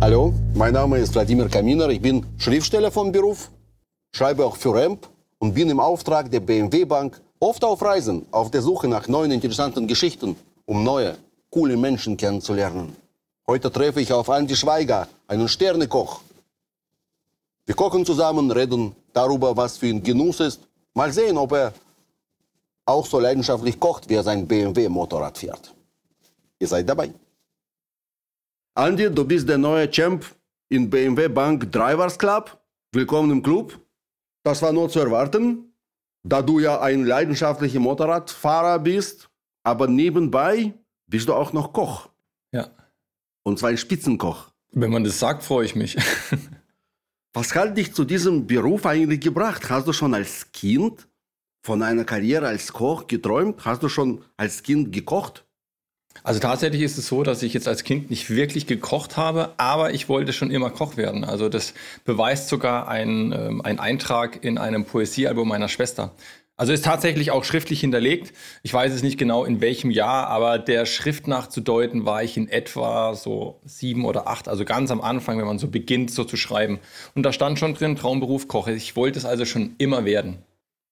Hallo, mein Name ist Wladimir Kaminer. Ich bin Schriftsteller von Beruf, schreibe auch für RAMP und bin im Auftrag der BMW Bank oft auf Reisen, auf der Suche nach neuen interessanten Geschichten, um neue, coole Menschen kennenzulernen. Heute treffe ich auf Andi Schweiger, einen Sternekoch. Wir kochen zusammen, reden darüber, was für ihn Genuss ist. Mal sehen, ob er auch so leidenschaftlich kocht, wie er sein BMW-Motorrad fährt. Ihr seid dabei. Andi, du bist der neue Champ in BMW Bank Drivers Club. Willkommen im Club. Das war nur zu erwarten, da du ja ein leidenschaftlicher Motorradfahrer bist, aber nebenbei bist du auch noch Koch. Ja. Und zwar ein Spitzenkoch. Wenn man das sagt, freue ich mich. Was hat dich zu diesem Beruf eigentlich gebracht? Hast du schon als Kind von einer Karriere als Koch geträumt? Hast du schon als Kind gekocht? Also tatsächlich ist es so, dass ich jetzt als Kind nicht wirklich gekocht habe, aber ich wollte schon immer Koch werden. Also das beweist sogar ein, ähm, ein Eintrag in einem Poesiealbum meiner Schwester. Also ist tatsächlich auch schriftlich hinterlegt. Ich weiß es nicht genau in welchem Jahr, aber der Schrift nachzudeuten war ich in etwa so sieben oder acht, also ganz am Anfang, wenn man so beginnt, so zu schreiben. Und da stand schon drin, Traumberuf Koch. Ich wollte es also schon immer werden.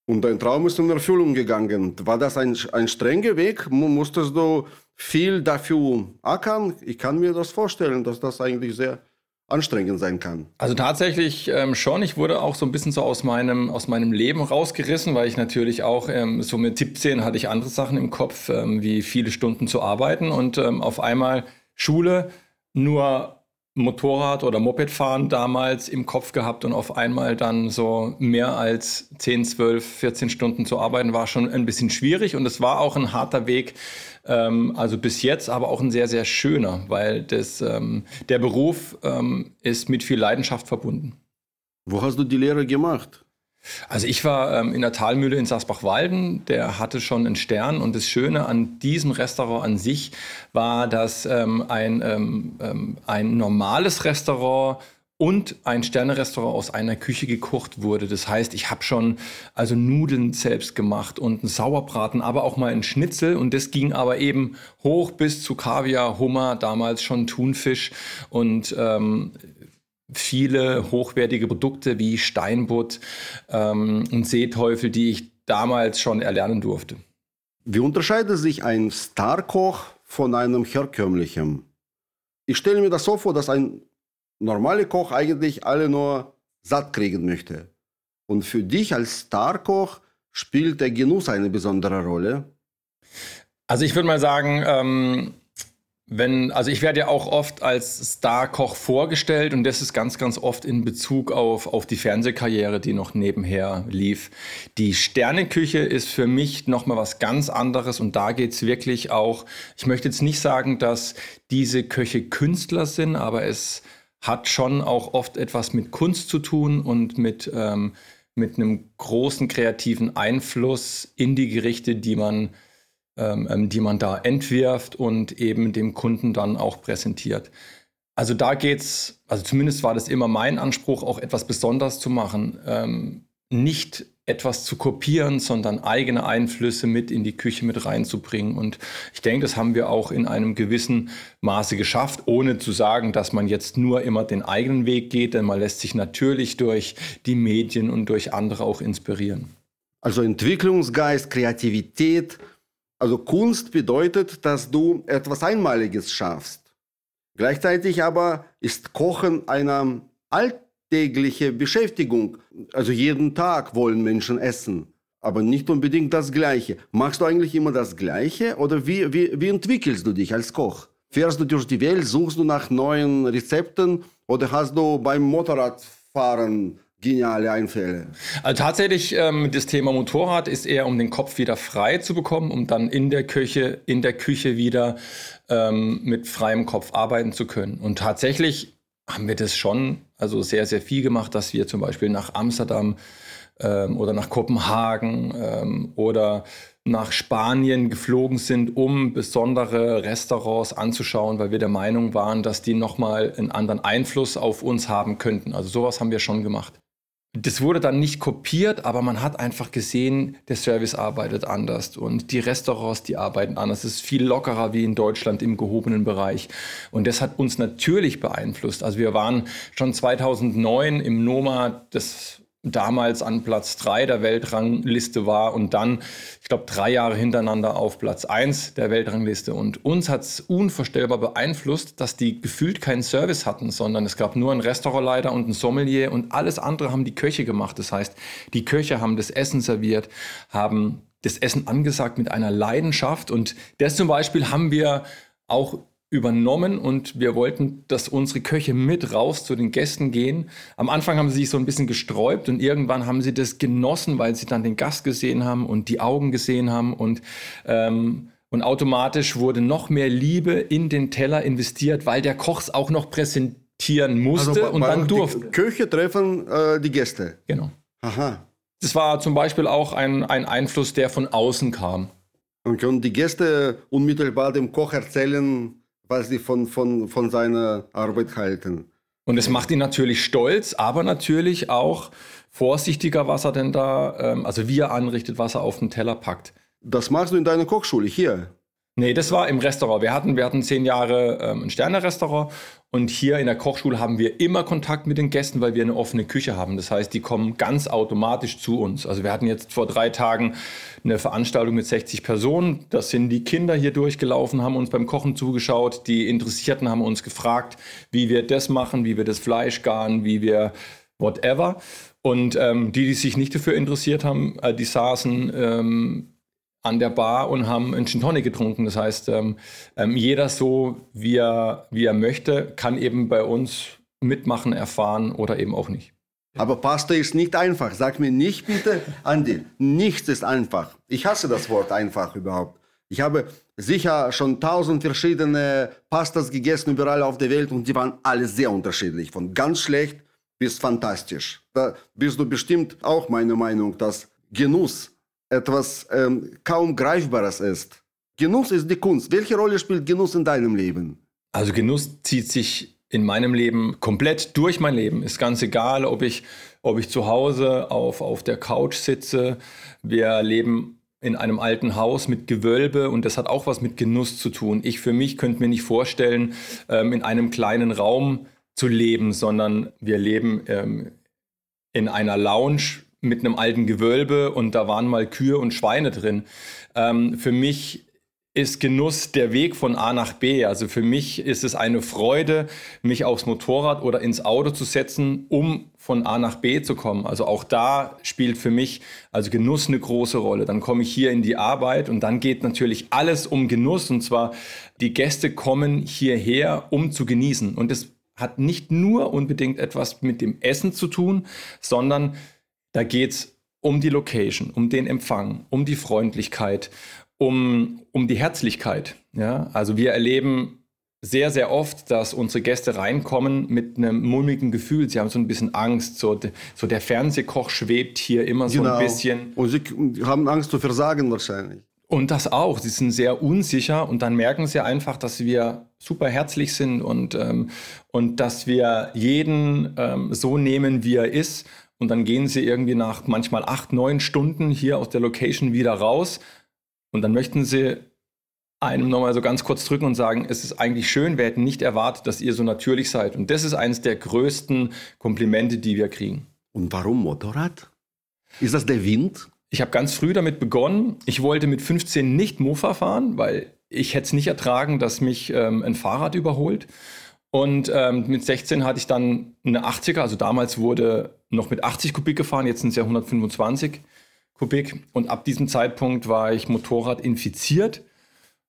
Und dein Traum ist in Erfüllung gegangen. War das ein, ein strenger Weg? Musstest du viel dafür ackern? Ich kann mir das vorstellen, dass das eigentlich sehr anstrengend sein kann. Also tatsächlich ähm, schon. Ich wurde auch so ein bisschen so aus meinem, aus meinem Leben rausgerissen, weil ich natürlich auch ähm, so mit 17 hatte ich andere Sachen im Kopf, ähm, wie viele Stunden zu arbeiten und ähm, auf einmal Schule, nur Motorrad oder Mopedfahren damals im Kopf gehabt und auf einmal dann so mehr als 10, 12, 14 Stunden zu arbeiten, war schon ein bisschen schwierig und es war auch ein harter Weg, also bis jetzt, aber auch ein sehr, sehr schöner, weil das, ähm, der Beruf ähm, ist mit viel Leidenschaft verbunden. Wo hast du die Lehre gemacht? Also ich war ähm, in der Talmühle in Sasbach-Walden, der hatte schon einen Stern und das Schöne an diesem Restaurant an sich war, dass ähm, ein, ähm, ähm ein normales Restaurant und ein Sternerestaurant aus einer Küche gekocht wurde. Das heißt, ich habe schon also Nudeln selbst gemacht und einen Sauerbraten, aber auch mal einen Schnitzel und das ging aber eben hoch bis zu Kaviar, Hummer, damals schon Thunfisch und ähm, viele hochwertige Produkte wie Steinbutt ähm, und Seeteufel, die ich damals schon erlernen durfte. Wie unterscheidet sich ein Starkoch von einem herkömmlichen? Ich stelle mir das so vor, dass ein normaler Koch eigentlich alle nur satt kriegen möchte. Und für dich als Starkoch spielt der Genuss eine besondere Rolle. Also ich würde mal sagen, ähm, wenn, also ich werde ja auch oft als Star-Koch vorgestellt und das ist ganz, ganz oft in Bezug auf, auf die Fernsehkarriere, die noch nebenher lief. Die Sterneküche ist für mich nochmal was ganz anderes und da geht's wirklich auch, ich möchte jetzt nicht sagen, dass diese Köche Künstler sind, aber es hat schon auch oft etwas mit Kunst zu tun und mit, ähm, mit einem großen kreativen Einfluss in die Gerichte, die man ähm, ähm, die man da entwirft und eben dem Kunden dann auch präsentiert. Also da geht's, also zumindest war das immer mein Anspruch, auch etwas besonders zu machen. Ähm, nicht etwas zu kopieren, sondern eigene Einflüsse mit in die Küche mit reinzubringen. Und ich denke, das haben wir auch in einem gewissen Maße geschafft, ohne zu sagen, dass man jetzt nur immer den eigenen Weg geht, denn man lässt sich natürlich durch die Medien und durch andere auch inspirieren. Also Entwicklungsgeist, Kreativität, also Kunst bedeutet, dass du etwas Einmaliges schaffst. Gleichzeitig aber ist Kochen eine alltägliche Beschäftigung. Also jeden Tag wollen Menschen essen, aber nicht unbedingt das Gleiche. Machst du eigentlich immer das Gleiche oder wie, wie, wie entwickelst du dich als Koch? Fährst du durch die Welt, suchst du nach neuen Rezepten oder hast du beim Motorradfahren geniale Einfälle. Also tatsächlich, ähm, das Thema Motorrad ist eher, um den Kopf wieder frei zu bekommen, um dann in der Küche, in der Küche wieder ähm, mit freiem Kopf arbeiten zu können. Und tatsächlich haben wir das schon, also sehr, sehr viel gemacht, dass wir zum Beispiel nach Amsterdam ähm, oder nach Kopenhagen ähm, oder nach Spanien geflogen sind, um besondere Restaurants anzuschauen, weil wir der Meinung waren, dass die nochmal einen anderen Einfluss auf uns haben könnten. Also sowas haben wir schon gemacht. Das wurde dann nicht kopiert, aber man hat einfach gesehen, der Service arbeitet anders und die Restaurants, die arbeiten anders. Es ist viel lockerer wie in Deutschland im gehobenen Bereich. Und das hat uns natürlich beeinflusst. Also wir waren schon 2009 im Noma, das damals an Platz 3 der Weltrangliste war und dann, ich glaube, drei Jahre hintereinander auf Platz 1 der Weltrangliste. Und uns hat es unvorstellbar beeinflusst, dass die gefühlt keinen Service hatten, sondern es gab nur einen Restaurantleiter und einen Sommelier und alles andere haben die Köche gemacht. Das heißt, die Köche haben das Essen serviert, haben das Essen angesagt mit einer Leidenschaft und das zum Beispiel haben wir auch übernommen und wir wollten, dass unsere Köche mit raus zu den Gästen gehen. Am Anfang haben sie sich so ein bisschen gesträubt und irgendwann haben sie das genossen, weil sie dann den Gast gesehen haben und die Augen gesehen haben und ähm, und automatisch wurde noch mehr Liebe in den Teller investiert, weil der Koch es auch noch präsentieren musste also, und dann durfte. Die Köche treffen äh, die Gäste. Genau. Aha. Das war zum Beispiel auch ein, ein Einfluss, der von außen kam. Und können die Gäste unmittelbar dem Koch erzählen, was sie von, von, von seiner Arbeit halten. Und es macht ihn natürlich stolz, aber natürlich auch vorsichtiger, was er denn da, ähm, also wie er anrichtet, was er auf den Teller packt. Das machst du in deiner Kochschule hier? Nee, das war im Restaurant. Wir hatten, wir hatten zehn Jahre ähm, ein Sterne-Restaurant und hier in der Kochschule haben wir immer Kontakt mit den Gästen, weil wir eine offene Küche haben. Das heißt, die kommen ganz automatisch zu uns. Also wir hatten jetzt vor drei Tagen eine Veranstaltung mit 60 Personen. Das sind die Kinder hier durchgelaufen, haben uns beim Kochen zugeschaut. Die Interessierten haben uns gefragt, wie wir das machen, wie wir das Fleisch garen, wie wir whatever. Und ähm, die, die sich nicht dafür interessiert haben, äh, die saßen ähm, an der Bar und haben einen Gin Tonic getrunken. Das heißt, ähm, ähm, jeder so, wie er, wie er möchte, kann eben bei uns mitmachen, erfahren oder eben auch nicht. Aber Pasta ist nicht einfach. Sag mir nicht bitte, Andi, nichts ist einfach. Ich hasse das Wort einfach überhaupt. Ich habe sicher schon tausend verschiedene Pastas gegessen überall auf der Welt und die waren alle sehr unterschiedlich. Von ganz schlecht bis fantastisch. Da bist du bestimmt auch meiner Meinung, dass Genuss etwas ähm, kaum Greifbares ist. Genuss ist die Kunst. Welche Rolle spielt Genuss in deinem Leben? Also Genuss zieht sich in meinem Leben komplett durch mein Leben. Ist ganz egal, ob ich, ob ich zu Hause auf, auf der Couch sitze. Wir leben in einem alten Haus mit Gewölbe und das hat auch was mit Genuss zu tun. Ich für mich könnte mir nicht vorstellen, ähm, in einem kleinen Raum zu leben, sondern wir leben ähm, in einer Lounge mit einem alten Gewölbe und da waren mal Kühe und Schweine drin. Ähm, für mich ist Genuss der Weg von A nach B. Also für mich ist es eine Freude, mich aufs Motorrad oder ins Auto zu setzen, um von A nach B zu kommen. Also auch da spielt für mich also Genuss eine große Rolle. Dann komme ich hier in die Arbeit und dann geht natürlich alles um Genuss und zwar die Gäste kommen hierher, um zu genießen. Und es hat nicht nur unbedingt etwas mit dem Essen zu tun, sondern da geht es um die Location, um den Empfang, um die Freundlichkeit, um, um die Herzlichkeit. Ja? Also wir erleben sehr, sehr oft, dass unsere Gäste reinkommen mit einem mulmigen Gefühl. Sie haben so ein bisschen Angst. So, so der Fernsehkoch schwebt hier immer so genau. ein bisschen. Und sie haben Angst zu versagen wahrscheinlich. Und das auch. Sie sind sehr unsicher und dann merken sie einfach, dass wir super herzlich sind und, ähm, und dass wir jeden ähm, so nehmen, wie er ist und dann gehen sie irgendwie nach manchmal acht, neun Stunden hier aus der Location wieder raus und dann möchten sie einem nochmal so ganz kurz drücken und sagen, es ist eigentlich schön, wir hätten nicht erwartet, dass ihr so natürlich seid. Und das ist eines der größten Komplimente, die wir kriegen. Und warum Motorrad? Ist das der Wind? Ich habe ganz früh damit begonnen. Ich wollte mit 15 nicht Mofa fahren, weil ich hätte es nicht ertragen, dass mich ähm, ein Fahrrad überholt. Und ähm, mit 16 hatte ich dann eine 80er, also damals wurde noch mit 80 Kubik gefahren, jetzt sind es ja 125 Kubik. Und ab diesem Zeitpunkt war ich Motorrad infiziert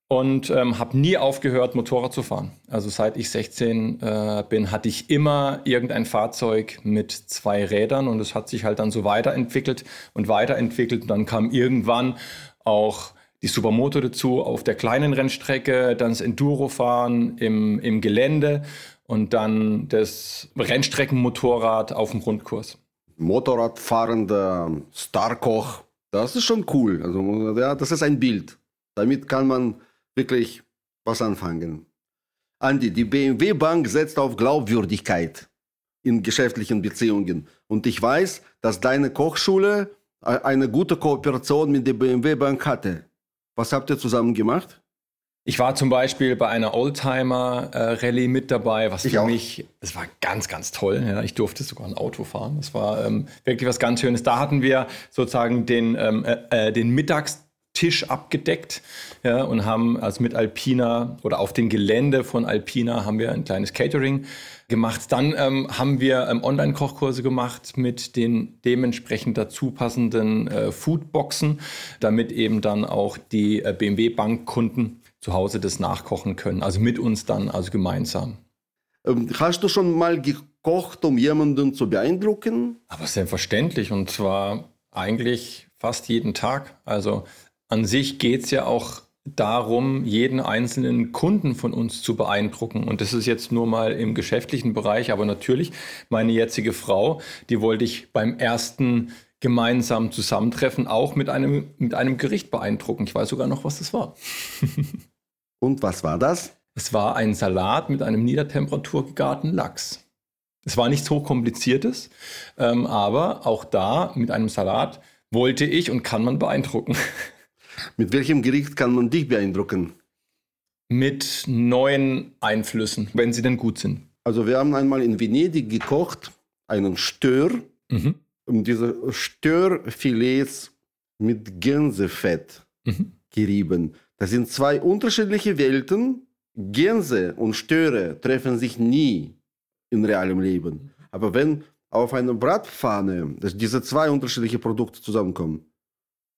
und ähm, habe nie aufgehört, Motorrad zu fahren. Also seit ich 16 äh, bin, hatte ich immer irgendein Fahrzeug mit zwei Rädern und es hat sich halt dann so weiterentwickelt und weiterentwickelt. Und dann kam irgendwann auch die Supermoto dazu auf der kleinen Rennstrecke, dann das Enduro-Fahren im, im Gelände und dann das Rennstreckenmotorrad auf dem Rundkurs. Motorradfahrender Starkoch, das ist schon cool. Also ja, das ist ein Bild. Damit kann man wirklich was anfangen. Andi, die BMW Bank setzt auf Glaubwürdigkeit. in geschäftlichen Beziehungen. Und ich weiß, dass deine Kochschule äh, eine gute Kooperation mit der BMW Bank hatte. Was habt ihr zusammen gemacht? Ich war zum Beispiel bei einer Oldtimer-Rallye mit dabei, was Ich für auch. mich, das war ganz, ganz toll. Ja, ich durfte sogar ein Auto fahren. Das war ähm, wirklich was ganz Schönes. Da hatten wir sozusagen den, ähm, äh, äh, den Mittagstisch abgedeckt ja, und haben also mit Alpina oder auf dem Gelände von Alpina haben wir ein kleines Catering gemacht. Dann ähm, haben wir ähm, Online-Kochkurse gemacht mit den dementsprechend dazu passenden äh, Foodboxen, damit eben dann auch die äh, BMW-Bankkunden zu Hause das nachkochen können. Also mit uns dann, also gemeinsam. Ähm, Hast du schon mal gekocht, um jemanden zu beeindrucken? Aber selbstverständlich und zwar eigentlich fast jeden Tag. Also an sich geht es ja auch darum, jeden einzelnen Kunden von uns zu beeindrucken. Und das ist jetzt nur mal im geschäftlichen Bereich, aber natürlich meine jetzige Frau, die wollte ich beim ersten gemeinsamen Zusammentreffen auch mit einem, mit einem Gericht beeindrucken. Ich weiß sogar noch, was das war. Und was war das? Es war ein Salat mit einem Niedertemperatur gegarten Lachs. Es war nichts hochkompliziertes, ähm, aber auch da mit einem Salat wollte ich und kann man beeindrucken. Mit welchem Gericht kann man dich beeindrucken? mit neuen Einflüssen, wenn sie denn gut sind. Also wir haben einmal in Venedig gekocht, einen Stör, Mhm. und diese Störfilets mit Gänsefett Mhm. gerieben. Das sind zwei unterschiedliche Welten. Gänse und Störe treffen sich nie in realem Leben. Aber wenn auf einer Bratpfanne diese zwei unterschiedliche Produkte zusammenkommen,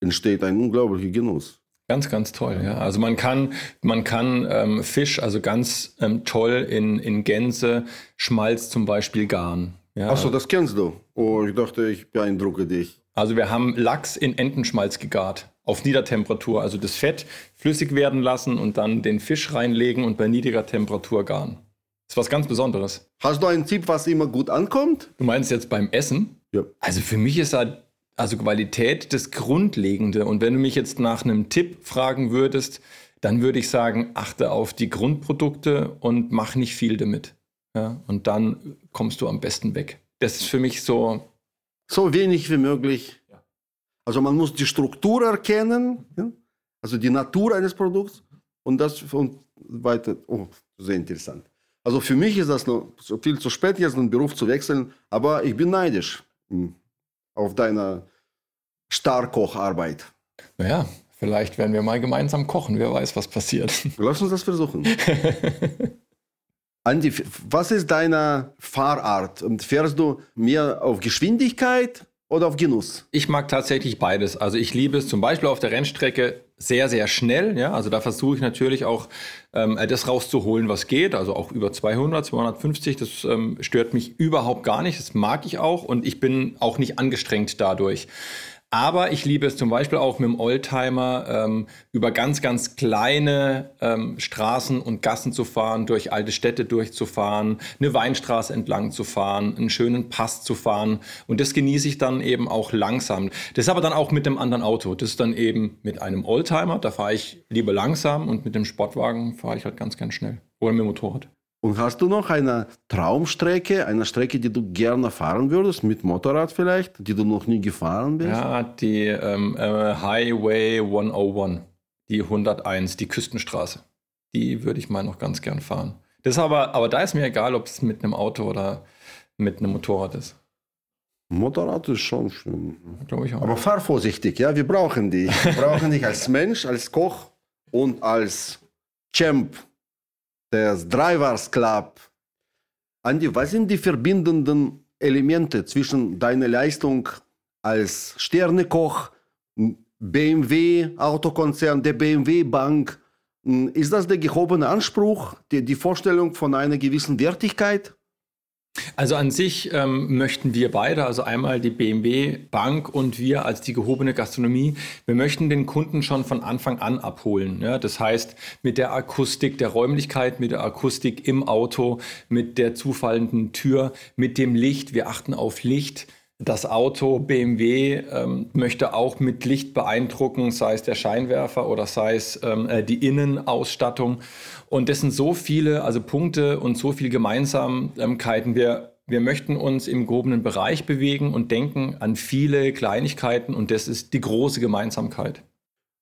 entsteht ein unglaublicher Genuss. Ganz, ganz toll, ja. Also man kann, man kann ähm, Fisch also ganz ähm, toll in, in Gänse, Schmalz zum Beispiel garen. Ja. Achso, das kennst du. Oh, ich dachte, ich beeindrucke dich. Also wir haben Lachs in Entenschmalz gegart auf Niedertemperatur. Also das Fett flüssig werden lassen und dann den Fisch reinlegen und bei niedriger Temperatur garen. Das ist was ganz Besonderes. Hast du einen Tipp, was immer gut ankommt? Du meinst jetzt beim Essen? Ja. Also für mich ist da also Qualität das Grundlegende. Und wenn du mich jetzt nach einem Tipp fragen würdest, dann würde ich sagen, achte auf die Grundprodukte und mach nicht viel damit. Ja, und dann kommst du am besten weg. Das ist für mich so, So wenig wie möglich. Ja. Also man muss die Struktur erkennen, ja? also die Natur eines Produkts und das und weiter. Oh, sehr interessant. Also für mich ist das noch viel zu spät, jetzt den Beruf zu wechseln, aber ich bin neidisch hm, auf deine Starkocharbeit. naja, vielleicht werden wir mal gemeinsam kochen. Wer weiß, was passiert. Lass uns das versuchen. Andi, was ist deine Fahrart? Und Fährst du mehr auf Geschwindigkeit oder auf Genuss? Ich mag tatsächlich beides. Also ich liebe es zum Beispiel auf der Rennstrecke sehr, sehr schnell. Ja, also da versuche ich natürlich auch ähm, das rauszuholen, was geht. Also auch über 200, 250. Das ähm, stört mich überhaupt gar nicht. Das mag ich auch und ich bin auch nicht angestrengt dadurch. Aber ich liebe es zum Beispiel auch mit dem Oldtimer ähm, über ganz, ganz kleine ähm, Straßen und Gassen zu fahren, durch alte Städte durchzufahren, eine Weinstraße entlang zu fahren, einen schönen Pass zu fahren. Und das genieße ich dann eben auch langsam. Das ist aber dann auch mit einem anderen Auto. Das ist dann eben mit einem Oldtimer, da fahre ich lieber langsam und mit dem Sportwagen fahre ich halt ganz, ganz schnell. Oder mit dem Motorrad. Und hast du noch eine Traumstrecke, eine Strecke, die du gerne fahren würdest, mit Motorrad vielleicht, die du noch nie gefahren bist? Ja, die ähm, äh, Highway 101, die 101, die Küstenstraße. Die würde ich mal noch ganz gern fahren. Das aber, aber da ist mir egal, ob es mit einem Auto oder mit einem Motorrad ist. Motorrad ist schon schön. Glaube ich auch. Aber fahr vorsichtig, ja, wir brauchen dich. Wir brauchen dich als Mensch, als Koch und als Champ des Drivers Club. Andi, was sind die verbindenden Elemente zwischen deiner Leistung als Sternekoch, BMW Autokonzern, der BMW Bank? Ist das der gehobene Anspruch, die, die Vorstellung von einer gewissen Wertigkeit? Also an sich ähm, möchten wir beide, also einmal die BMW Bank und wir als die gehobene Gastronomie, wir möchten den Kunden schon von Anfang an abholen. Ja? Das heißt, mit der Akustik der Räumlichkeit, mit der Akustik im Auto, mit der zufallenden Tür, mit dem Licht. Wir achten auf Licht. Das Auto BMW ähm, möchte auch mit Licht beeindrucken, sei es der Scheinwerfer oder sei es ähm, äh, die Innenausstattung. Und das sind so viele also Punkte und so viele Gemeinsamkeiten. Wir wir möchten uns im gehobenen Bereich bewegen und denken an viele Kleinigkeiten und das ist die große Gemeinsamkeit.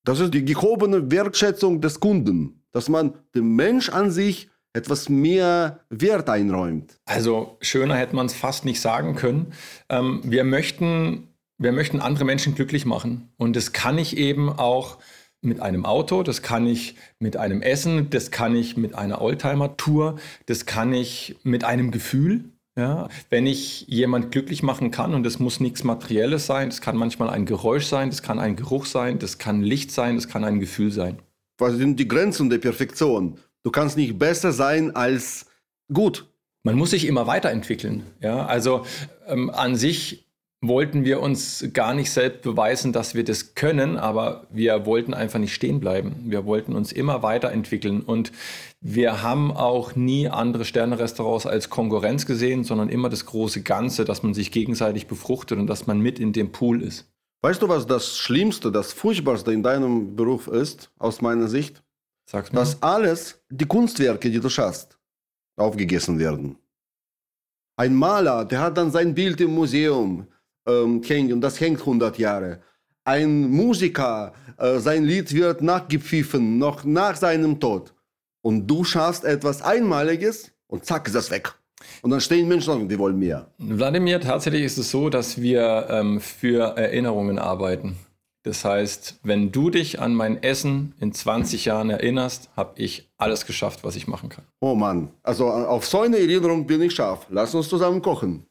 Das ist die gehobene Wertschätzung des Kunden, dass man dem Mensch an sich etwas mehr Wert einräumt. Also schöner hätte man es fast nicht sagen können. Ähm, wir, möchten, wir möchten andere Menschen glücklich machen und das kann ich eben auch mit einem Auto, das kann ich mit einem Essen, das kann ich mit einer Oldtimer-Tour, das kann ich mit einem Gefühl. Ja, wenn ich jemand glücklich machen kann, und das muss nichts Materielles sein, das kann manchmal ein Geräusch sein, das kann ein Geruch sein, das kann Licht sein, das kann ein Gefühl sein. Was sind die Grenzen der Perfektion? Du kannst nicht besser sein als gut. Man muss sich immer weiterentwickeln. Ja, also ähm, an sich wollten wir uns gar nicht selbst beweisen, dass wir das können, aber wir wollten einfach nicht stehen bleiben. Wir wollten uns immer weiterentwickeln und wir haben auch nie andere Sterne-Restaurants als Konkurrenz gesehen, sondern immer das große Ganze, dass man sich gegenseitig befruchtet und dass man mit in dem Pool ist. Weißt du, was das Schlimmste, das Furchtbarste in deinem Beruf ist, aus meiner Sicht? Sag's mir. Dass alles, die Kunstwerke, die du schaffst, aufgegessen werden. Ein Maler, der hat dann sein Bild im Museum, ähm, hängt und das hängt 100 Jahre. Ein Musiker, äh, sein Lied wird nachgepfiffen, noch nach seinem Tod. Und du schaffst etwas Einmaliges und zack ist das weg. Und dann stehen Menschen und die wollen mehr. Wladimir, tatsächlich ist es so, dass wir ähm, für Erinnerungen arbeiten. Das heißt, wenn du dich an mein Essen in 20 Jahren erinnerst, habe ich alles geschafft, was ich machen kann. Oh Mann, also auf so eine Erinnerung bin ich scharf. Lass uns zusammen kochen.